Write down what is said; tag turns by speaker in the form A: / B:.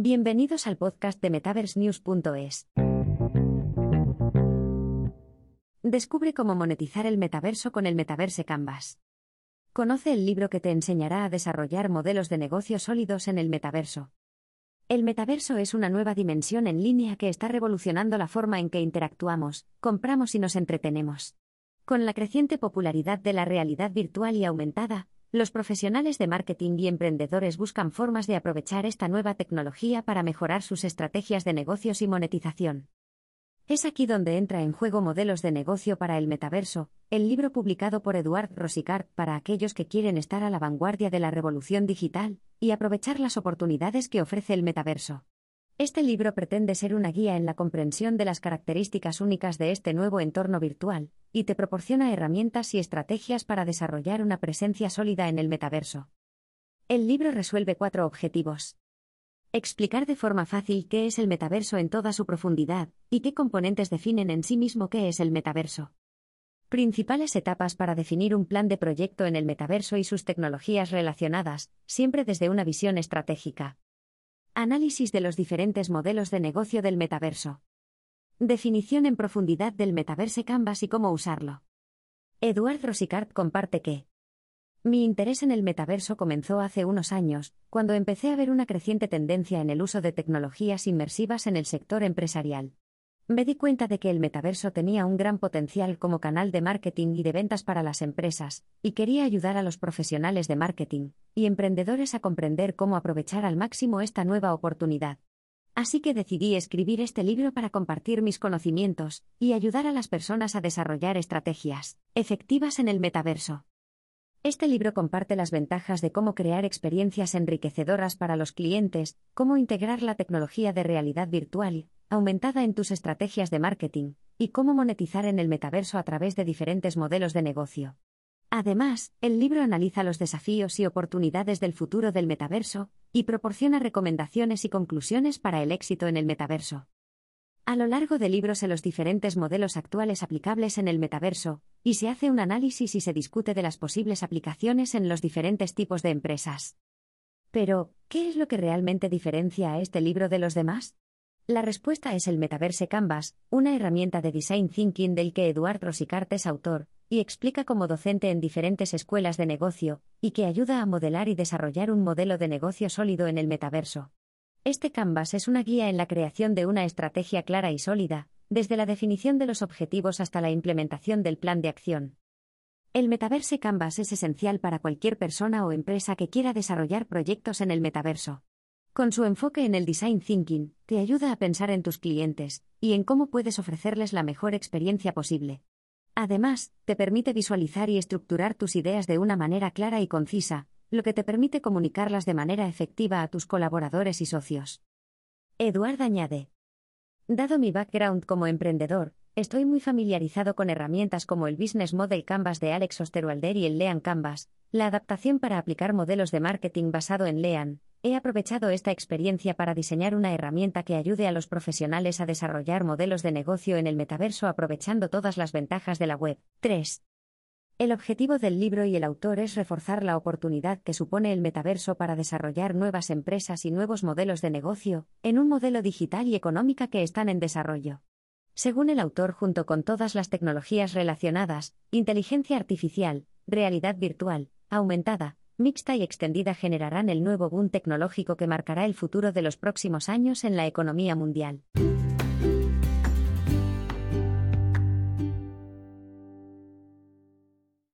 A: Bienvenidos al podcast de MetaverseNews.es. Descubre cómo monetizar el metaverso con el Metaverse Canvas. Conoce el libro que te enseñará a desarrollar modelos de negocio sólidos en el metaverso. El metaverso es una nueva dimensión en línea que está revolucionando la forma en que interactuamos, compramos y nos entretenemos. Con la creciente popularidad de la realidad virtual y aumentada, los profesionales de marketing y emprendedores buscan formas de aprovechar esta nueva tecnología para mejorar sus estrategias de negocios y monetización. Es aquí donde entra en juego Modelos de negocio para el metaverso, el libro publicado por Eduard Rosicart para aquellos que quieren estar a la vanguardia de la revolución digital y aprovechar las oportunidades que ofrece el metaverso. Este libro pretende ser una guía en la comprensión de las características únicas de este nuevo entorno virtual, y te proporciona herramientas y estrategias para desarrollar una presencia sólida en el metaverso. El libro resuelve cuatro objetivos. Explicar de forma fácil qué es el metaverso en toda su profundidad, y qué componentes definen en sí mismo qué es el metaverso. Principales etapas para definir un plan de proyecto en el metaverso y sus tecnologías relacionadas, siempre desde una visión estratégica. Análisis de los diferentes modelos de negocio del metaverso. Definición en profundidad del metaverse Canvas y cómo usarlo. Eduard Rosicart comparte que mi interés en el metaverso comenzó hace unos años, cuando empecé a ver una creciente tendencia en el uso de tecnologías inmersivas en el sector empresarial. Me di cuenta de que el metaverso tenía un gran potencial como canal de marketing y de ventas para las empresas, y quería ayudar a los profesionales de marketing y emprendedores a comprender cómo aprovechar al máximo esta nueva oportunidad. Así que decidí escribir este libro para compartir mis conocimientos y ayudar a las personas a desarrollar estrategias efectivas en el metaverso. Este libro comparte las ventajas de cómo crear experiencias enriquecedoras para los clientes, cómo integrar la tecnología de realidad virtual aumentada en tus estrategias de marketing, y cómo monetizar en el metaverso a través de diferentes modelos de negocio. Además, el libro analiza los desafíos y oportunidades del futuro del metaverso, y proporciona recomendaciones y conclusiones para el éxito en el metaverso. A lo largo del libro se los diferentes modelos actuales aplicables en el metaverso, y se hace un análisis y se discute de las posibles aplicaciones en los diferentes tipos de empresas. Pero, ¿qué es lo que realmente diferencia a este libro de los demás? La respuesta es el Metaverse Canvas, una herramienta de design thinking del que Eduard Rosicart es autor, y explica como docente en diferentes escuelas de negocio, y que ayuda a modelar y desarrollar un modelo de negocio sólido en el metaverso. Este Canvas es una guía en la creación de una estrategia clara y sólida, desde la definición de los objetivos hasta la implementación del plan de acción. El Metaverse Canvas es esencial para cualquier persona o empresa que quiera desarrollar proyectos en el metaverso. Con su enfoque en el design thinking, te ayuda a pensar en tus clientes y en cómo puedes ofrecerles la mejor experiencia posible. Además, te permite visualizar y estructurar tus ideas de una manera clara y concisa, lo que te permite comunicarlas de manera efectiva a tus colaboradores y socios. Eduard añade. Dado mi background como emprendedor, estoy muy familiarizado con herramientas como el Business Model Canvas de Alex Osterwalder y el Lean Canvas, la adaptación para aplicar modelos de marketing basado en Lean, He aprovechado esta experiencia para diseñar una herramienta que ayude a los profesionales a desarrollar modelos de negocio en el metaverso aprovechando todas las ventajas de la web. 3. El objetivo del libro y el autor es reforzar la oportunidad que supone el metaverso para desarrollar nuevas empresas y nuevos modelos de negocio, en un modelo digital y económica que están en desarrollo. Según el autor, junto con todas las tecnologías relacionadas, inteligencia artificial, realidad virtual, aumentada, mixta y extendida generarán el nuevo boom tecnológico que marcará el futuro de los próximos años en la economía mundial.